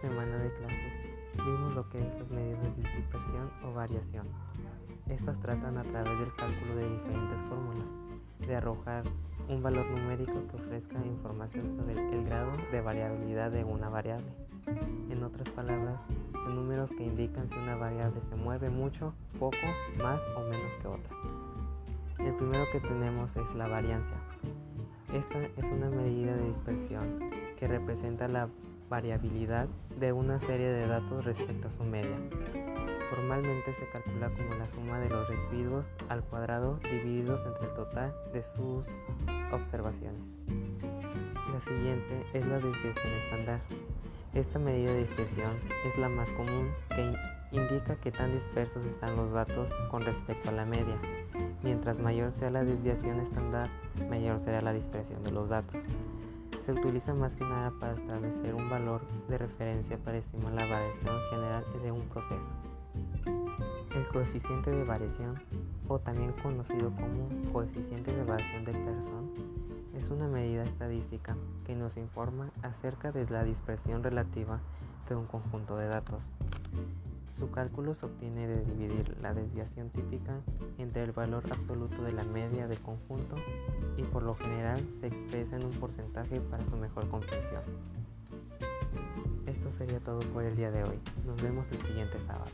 semana de clases vimos lo que es los medios de dispersión o variación. Estas tratan a través del cálculo de diferentes fórmulas de arrojar un valor numérico que ofrezca información sobre el grado de variabilidad de una variable. En otras palabras, son números que indican si una variable se mueve mucho, poco, más o menos que otra. El primero que tenemos es la varianza. Esta es una medida de dispersión que representa la variabilidad de una serie de datos respecto a su media. Formalmente se calcula como la suma de los residuos al cuadrado divididos entre el total de sus observaciones. La siguiente es la desviación estándar. Esta medida de dispersión es la más común que indica que tan dispersos están los datos con respecto a la media. Mientras mayor sea la desviación estándar, mayor será la dispersión de los datos. Se utiliza más que nada para establecer un valor de referencia para estimar la variación general de un proceso. El coeficiente de variación, o también conocido como coeficiente de variación de Pearson, es una medida estadística que nos informa acerca de la dispersión relativa de un conjunto de datos. Su cálculo se obtiene de dividir la desviación típica entre el valor absoluto de la media del conjunto y por lo general se expresa en un porcentaje para su mejor comprensión. Esto sería todo por el día de hoy. Nos vemos el siguiente sábado.